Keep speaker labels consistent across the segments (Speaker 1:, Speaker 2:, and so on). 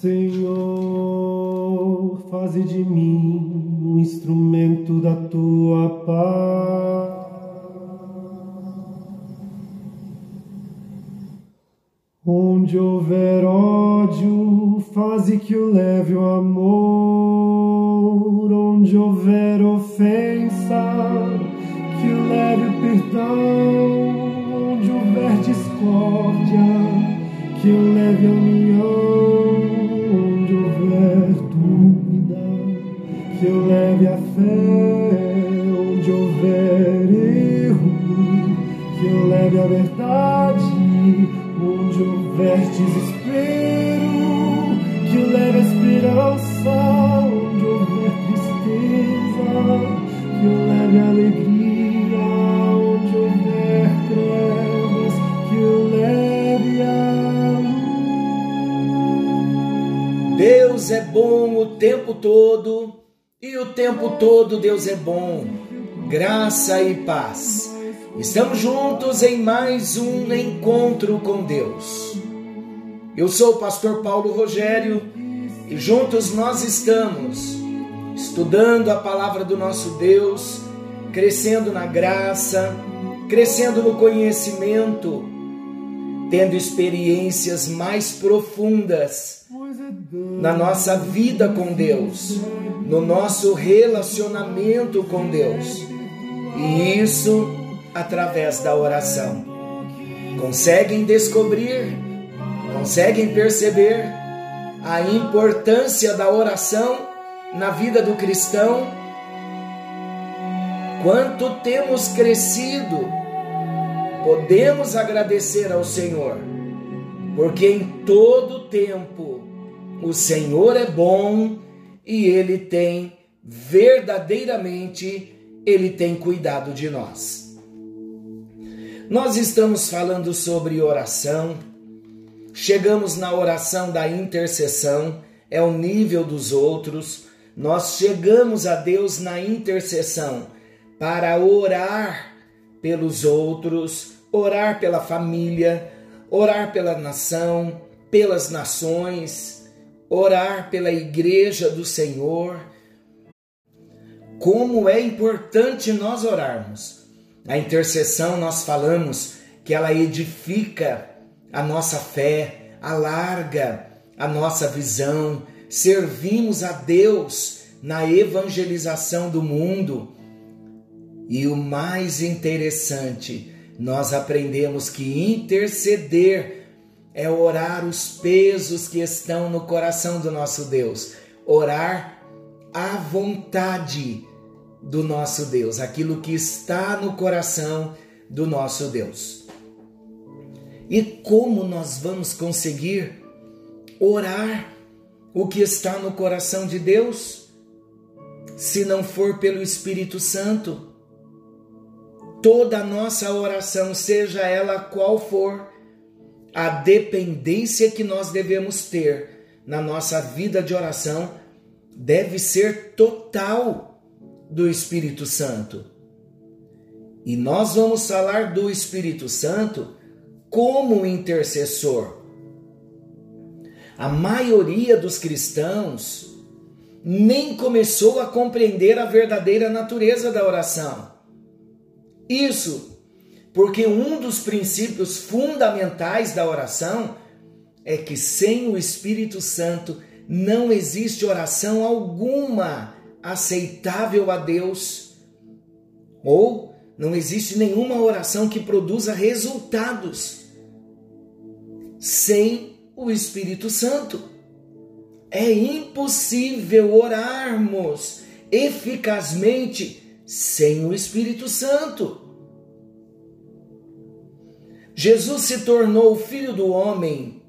Speaker 1: Senhor, faze de mim um instrumento da tua paz. Onde houver ódio, faze que o leve o amor. Onde houver ofensa, que o leve o perdão. Onde houver discórdia, que o leve a verdade onde houver desespero, que o leve a esperança, onde houver tristeza, que o leve a alegria, onde houver trevas, que o leve a
Speaker 2: luz. Deus é bom o tempo todo e o tempo todo Deus é bom. Graça e paz. Estamos juntos em mais um encontro com Deus. Eu sou o pastor Paulo Rogério e juntos nós estamos estudando a palavra do nosso Deus, crescendo na graça, crescendo no conhecimento, tendo experiências mais profundas na nossa vida com Deus, no nosso relacionamento com Deus. E isso através da oração. Conseguem descobrir, conseguem perceber a importância da oração na vida do cristão? Quanto temos crescido, podemos agradecer ao Senhor, porque em todo tempo o Senhor é bom e Ele tem verdadeiramente, Ele tem cuidado de nós. Nós estamos falando sobre oração, chegamos na oração da intercessão, é o nível dos outros. Nós chegamos a Deus na intercessão para orar pelos outros, orar pela família, orar pela nação, pelas nações, orar pela igreja do Senhor. Como é importante nós orarmos a intercessão, nós falamos que ela edifica a nossa fé, alarga a nossa visão, servimos a Deus na evangelização do mundo. E o mais interessante, nós aprendemos que interceder é orar os pesos que estão no coração do nosso Deus, orar à vontade do nosso Deus, aquilo que está no coração do nosso Deus. E como nós vamos conseguir orar o que está no coração de Deus se não for pelo Espírito Santo? Toda a nossa oração, seja ela qual for, a dependência que nós devemos ter na nossa vida de oração deve ser total do Espírito Santo. E nós vamos falar do Espírito Santo como intercessor. A maioria dos cristãos nem começou a compreender a verdadeira natureza da oração. Isso porque um dos princípios fundamentais da oração é que sem o Espírito Santo não existe oração alguma aceitável a Deus, ou não existe nenhuma oração que produza resultados sem o Espírito Santo. É impossível orarmos eficazmente sem o Espírito Santo. Jesus se tornou filho do homem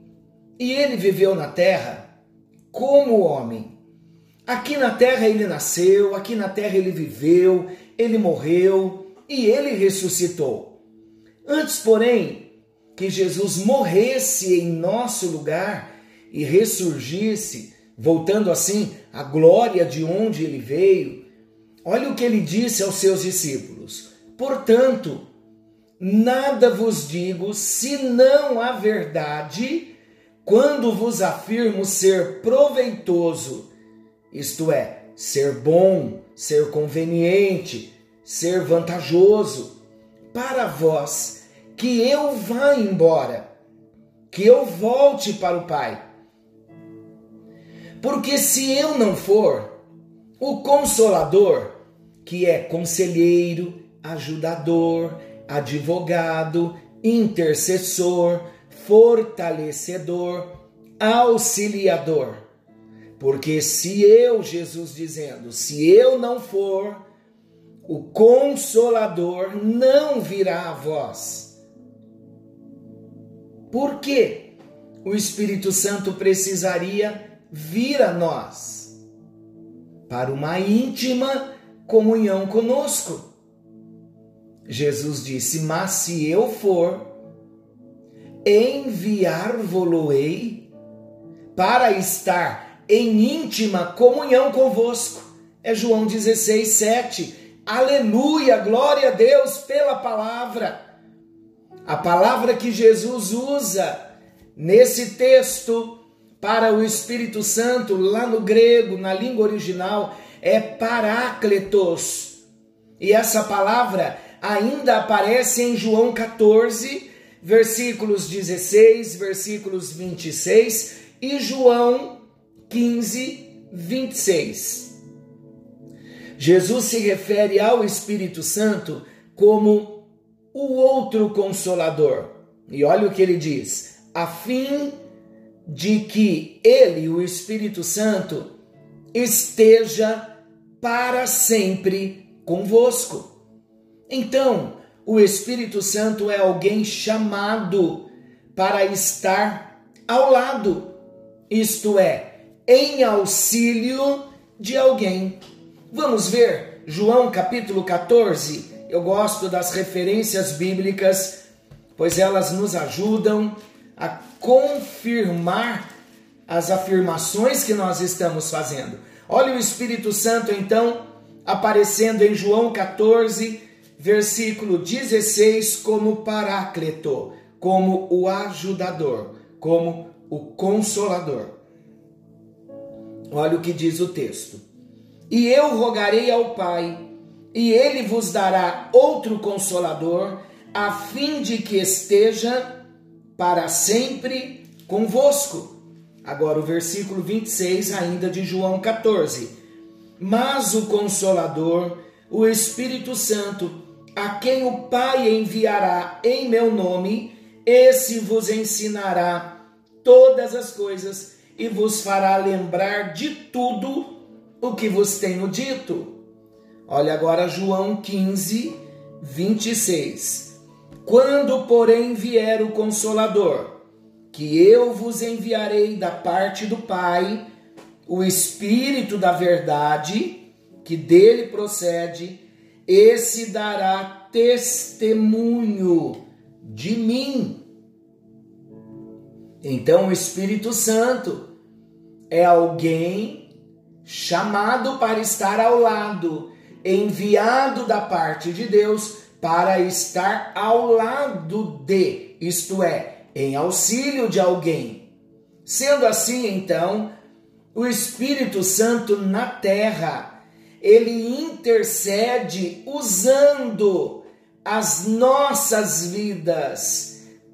Speaker 2: e ele viveu na terra como homem Aqui na terra ele nasceu, aqui na terra ele viveu, ele morreu e ele ressuscitou. Antes, porém, que Jesus morresse em nosso lugar e ressurgisse, voltando assim à glória de onde ele veio, olha o que ele disse aos seus discípulos: Portanto, nada vos digo senão a verdade quando vos afirmo ser proveitoso, isto é, ser bom, ser conveniente, ser vantajoso para vós, que eu vá embora, que eu volte para o Pai. Porque se eu não for, o consolador, que é conselheiro, ajudador, advogado, intercessor, fortalecedor, auxiliador. Porque se eu, Jesus dizendo, se eu não for, o consolador não virá a vós. Por que o Espírito Santo precisaria vir a nós? Para uma íntima comunhão conosco. Jesus disse: Mas se eu for, enviar-vo-ei para estar em íntima comunhão convosco. É João 16, 7. Aleluia, glória a Deus pela palavra. A palavra que Jesus usa nesse texto para o Espírito Santo, lá no grego, na língua original, é parácletos. E essa palavra ainda aparece em João 14, versículos 16, versículos 26 e João 15, 26. Jesus se refere ao Espírito Santo como o outro consolador. E olha o que ele diz: a fim de que ele, o Espírito Santo, esteja para sempre convosco. Então, o Espírito Santo é alguém chamado para estar ao lado, isto é, em auxílio de alguém. Vamos ver João capítulo 14. Eu gosto das referências bíblicas, pois elas nos ajudam a confirmar as afirmações que nós estamos fazendo. Olha o Espírito Santo então aparecendo em João 14, versículo 16, como Paráclito, como o ajudador, como o consolador. Olha o que diz o texto. E eu rogarei ao Pai, e ele vos dará outro consolador, a fim de que esteja para sempre convosco. Agora o versículo 26, ainda de João 14. Mas o consolador, o Espírito Santo, a quem o Pai enviará em meu nome, esse vos ensinará todas as coisas e vos fará lembrar de tudo o que vos tenho dito. Olha agora João 15, 26. Quando, porém, vier o Consolador, que eu vos enviarei da parte do Pai, o Espírito da Verdade, que dele procede, esse dará testemunho de mim. Então, o Espírito Santo é alguém chamado para estar ao lado, enviado da parte de Deus para estar ao lado de, isto é, em auxílio de alguém. Sendo assim, então, o Espírito Santo na terra ele intercede usando as nossas vidas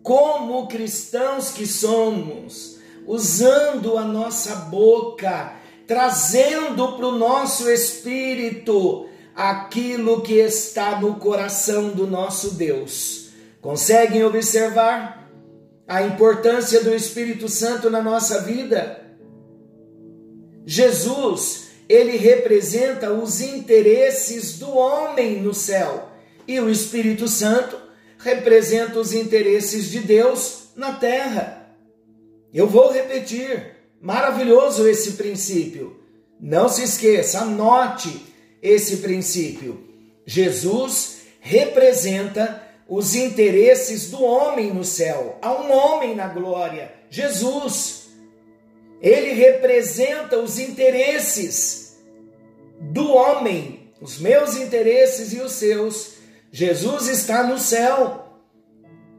Speaker 2: como cristãos que somos, usando a nossa boca, trazendo para o nosso espírito aquilo que está no coração do nosso Deus. Conseguem observar a importância do Espírito Santo na nossa vida? Jesus ele representa os interesses do homem no céu e o Espírito Santo representa os interesses de Deus na terra. Eu vou repetir, maravilhoso esse princípio. Não se esqueça, anote esse princípio. Jesus representa os interesses do homem no céu. Há um homem na glória, Jesus. Ele representa os interesses do homem, os meus interesses e os seus. Jesus está no céu.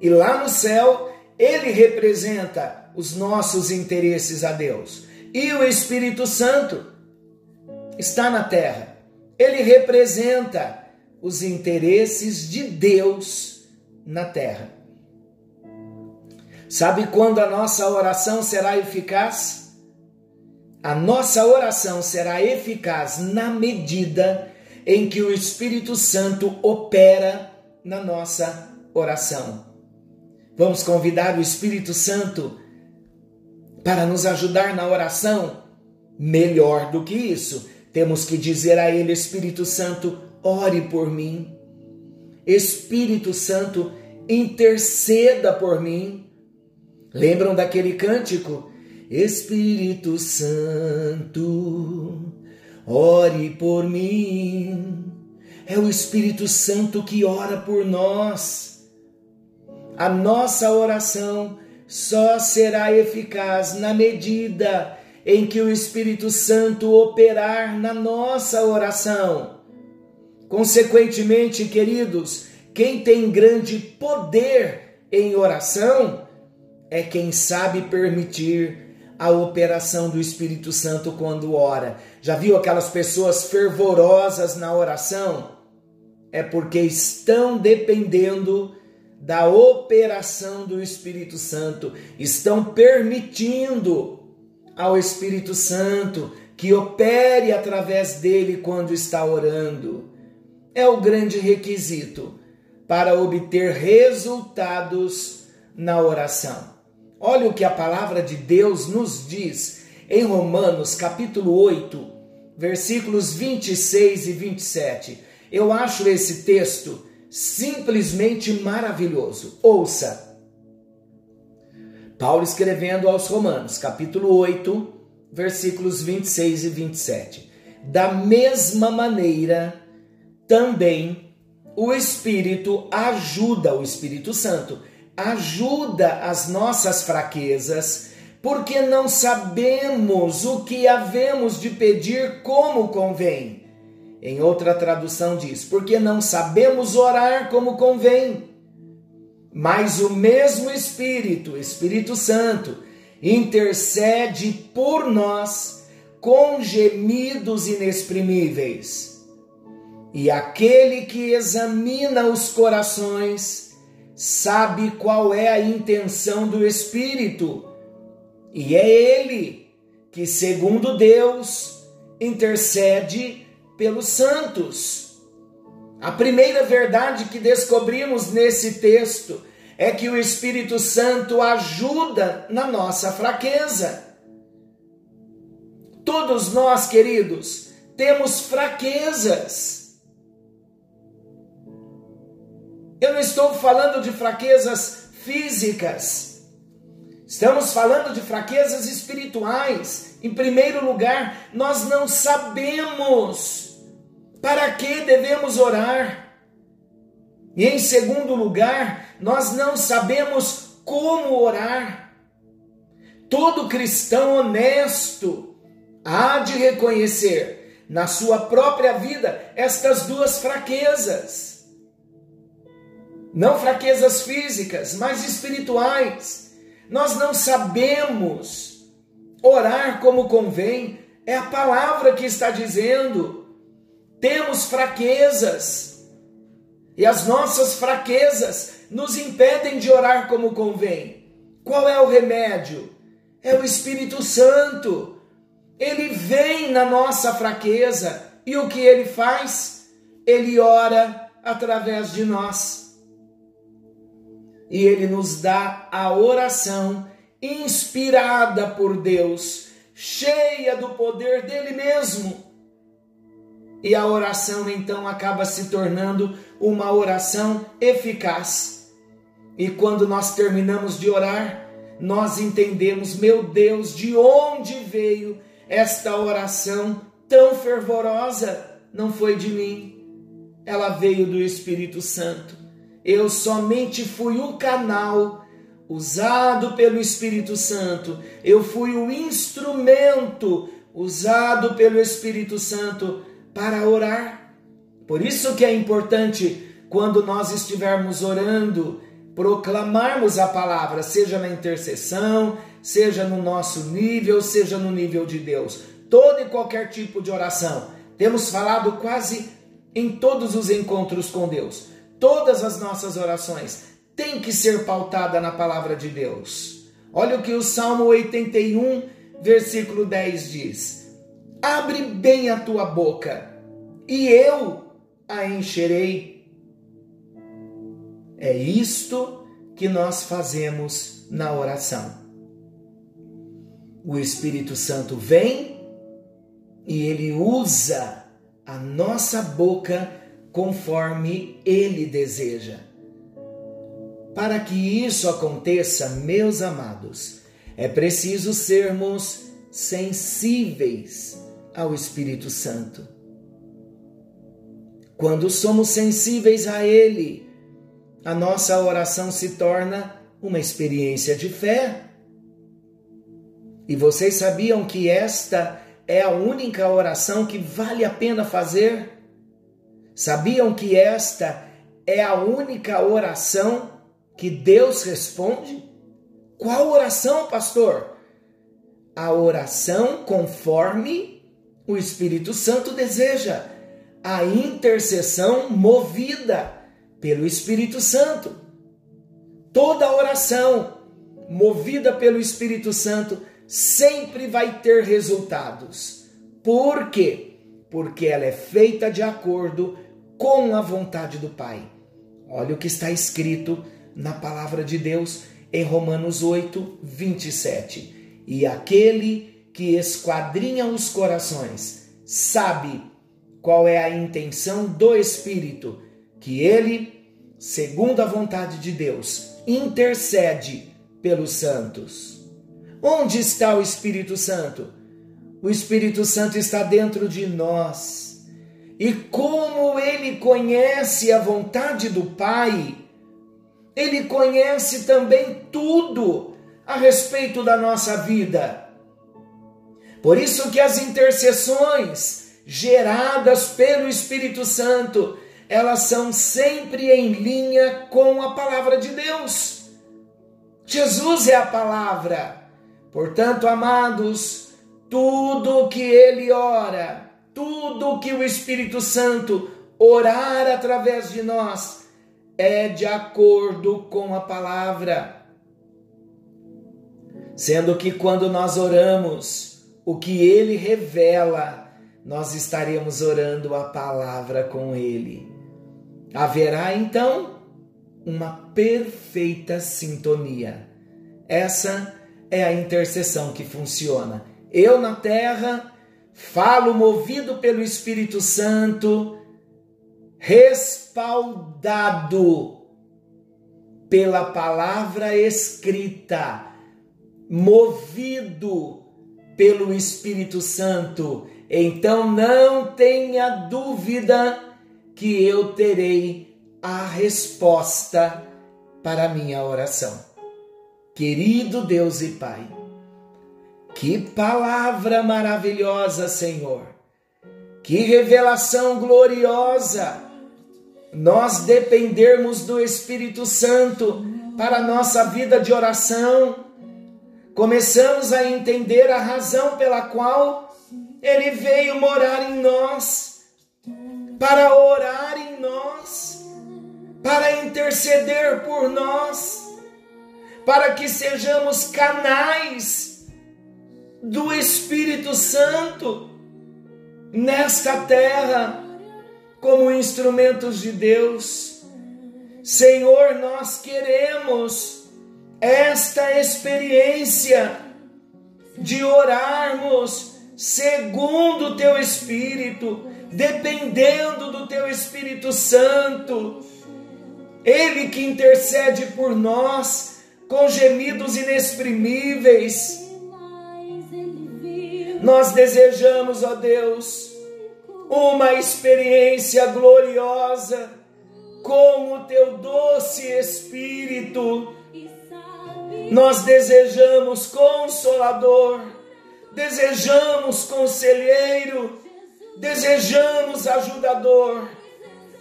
Speaker 2: E lá no céu, ele representa os nossos interesses a Deus. E o Espírito Santo está na terra. Ele representa os interesses de Deus na terra. Sabe quando a nossa oração será eficaz? A nossa oração será eficaz na medida em que o Espírito Santo opera na nossa oração. Vamos convidar o Espírito Santo para nos ajudar na oração? Melhor do que isso, temos que dizer a Ele: Espírito Santo, ore por mim. Espírito Santo, interceda por mim. Lembram daquele cântico? Espírito Santo, ore por mim. É o Espírito Santo que ora por nós. A nossa oração só será eficaz na medida em que o Espírito Santo operar na nossa oração. Consequentemente, queridos, quem tem grande poder em oração é quem sabe permitir a operação do Espírito Santo quando ora. Já viu aquelas pessoas fervorosas na oração? É porque estão dependendo da operação do Espírito Santo, estão permitindo ao Espírito Santo que opere através dele quando está orando. É o grande requisito para obter resultados na oração. Olha o que a palavra de Deus nos diz em Romanos, capítulo 8, versículos 26 e 27. Eu acho esse texto simplesmente maravilhoso. Ouça. Paulo escrevendo aos Romanos, capítulo 8, versículos 26 e 27. Da mesma maneira, também o Espírito ajuda, o Espírito Santo ajuda as nossas fraquezas, porque não sabemos o que havemos de pedir como convém. Em outra tradução diz: porque não sabemos orar como convém. Mas o mesmo Espírito, Espírito Santo, intercede por nós com gemidos inexprimíveis. E aquele que examina os corações, sabe qual é a intenção do Espírito, e é Ele que, segundo Deus, intercede pelos santos. A primeira verdade que descobrimos nesse texto é que o Espírito Santo ajuda na nossa fraqueza. Todos nós, queridos, temos fraquezas. Eu não estou falando de fraquezas físicas. Estamos falando de fraquezas espirituais. Em primeiro lugar, nós não sabemos para que devemos orar. E em segundo lugar, nós não sabemos como orar. Todo cristão honesto há de reconhecer na sua própria vida estas duas fraquezas não fraquezas físicas, mas espirituais. Nós não sabemos orar como convém, é a palavra que está dizendo. Temos fraquezas, e as nossas fraquezas nos impedem de orar como convém. Qual é o remédio? É o Espírito Santo. Ele vem na nossa fraqueza e o que ele faz? Ele ora através de nós e ele nos dá a oração inspirada por Deus, cheia do poder dele mesmo. E a oração então acaba se tornando uma oração eficaz. E quando nós terminamos de orar, nós entendemos, meu Deus, de onde veio esta oração tão fervorosa? Não foi de mim, ela veio do Espírito Santo eu somente fui o canal usado pelo Espírito Santo, eu fui o instrumento usado pelo Espírito Santo para orar. Por isso que é importante quando nós estivermos orando, proclamarmos a palavra, seja na intercessão, seja no nosso nível, seja no nível de Deus. Todo e qualquer tipo de oração. Temos falado quase em todos os encontros com Deus. Todas as nossas orações têm que ser pautada na palavra de Deus. Olha o que o Salmo 81, versículo 10 diz: Abre bem a tua boca, e eu a encherei é isto que nós fazemos na oração. O Espírito Santo vem e ele usa a nossa boca conforme ele deseja. Para que isso aconteça, meus amados, é preciso sermos sensíveis ao Espírito Santo. Quando somos sensíveis a Ele, a nossa oração se torna uma experiência de fé. E vocês sabiam que esta é a única oração que vale a pena fazer? Sabiam que esta é a única oração que Deus responde? Qual oração, pastor? A oração conforme o Espírito Santo deseja, a intercessão movida pelo Espírito Santo. Toda oração movida pelo Espírito Santo sempre vai ter resultados. Por quê? Porque ela é feita de acordo com a vontade do Pai. Olha o que está escrito na palavra de Deus em Romanos 8, 27. E aquele que esquadrinha os corações sabe qual é a intenção do Espírito que ele, segundo a vontade de Deus, intercede pelos santos. Onde está o Espírito Santo? O Espírito Santo está dentro de nós. E como ele conhece a vontade do Pai, ele conhece também tudo a respeito da nossa vida. Por isso que as intercessões geradas pelo Espírito Santo elas são sempre em linha com a palavra de Deus. Jesus é a palavra. Portanto, amados, tudo que ele ora, tudo que o Espírito Santo orar através de nós, é de acordo com a palavra. Sendo que quando nós oramos, o que ele revela, nós estaremos orando a palavra com ele. Haverá então uma perfeita sintonia. Essa é a intercessão que funciona. Eu na terra falo movido pelo Espírito Santo, respaldado pela palavra escrita, movido pelo Espírito Santo. Então não tenha dúvida que eu terei a resposta para a minha oração. Querido Deus e Pai, que palavra maravilhosa, Senhor, que revelação gloriosa, nós dependermos do Espírito Santo para nossa vida de oração. Começamos a entender a razão pela qual ele veio morar em nós para orar em nós, para interceder por nós, para que sejamos canais do Espírito Santo nesta terra, como instrumentos de Deus. Senhor, nós queremos esta experiência de orarmos segundo o teu Espírito, dependendo do teu Espírito Santo. Ele que intercede por nós com gemidos inexprimíveis. Nós desejamos, ó Deus, uma experiência gloriosa com o teu doce Espírito. Nós desejamos consolador, desejamos conselheiro, desejamos ajudador,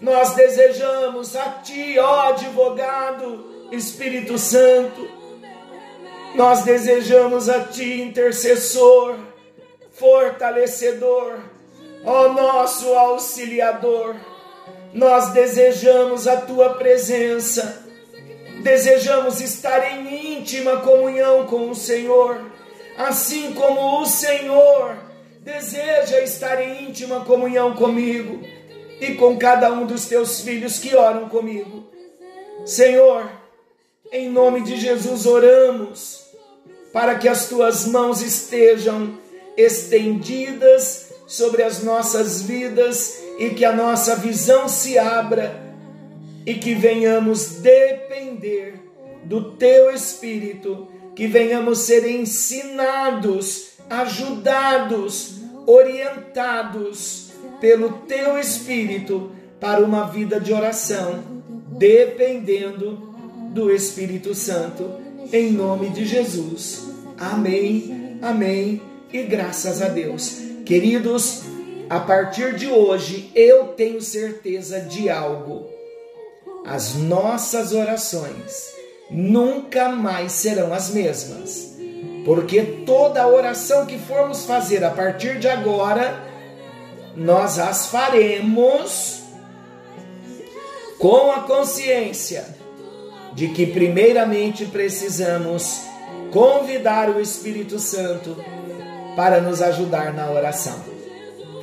Speaker 2: nós desejamos a Ti, ó advogado, Espírito Santo, nós desejamos a Ti, intercessor, fortalecedor, ó nosso auxiliador. Nós desejamos a Tua presença, desejamos estar em íntima comunhão com o Senhor, assim como o Senhor deseja estar em íntima comunhão comigo e com cada um dos Teus filhos que oram comigo. Senhor, em nome de Jesus oramos para que as tuas mãos estejam estendidas sobre as nossas vidas e que a nossa visão se abra e que venhamos depender do teu espírito, que venhamos ser ensinados, ajudados, orientados pelo teu espírito para uma vida de oração, dependendo do Espírito Santo, em nome de Jesus. Amém, amém e graças a Deus. Queridos, a partir de hoje eu tenho certeza de algo. As nossas orações nunca mais serão as mesmas. Porque toda oração que formos fazer a partir de agora, nós as faremos com a consciência de que, primeiramente, precisamos convidar o Espírito Santo para nos ajudar na oração.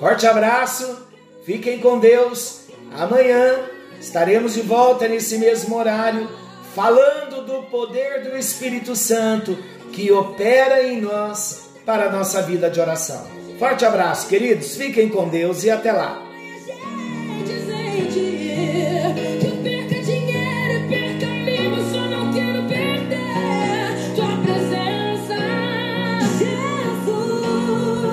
Speaker 2: Forte abraço, fiquem com Deus. Amanhã estaremos de volta nesse mesmo horário, falando do poder do Espírito Santo que opera em nós para a nossa vida de oração. Forte abraço, queridos, fiquem com Deus e até lá.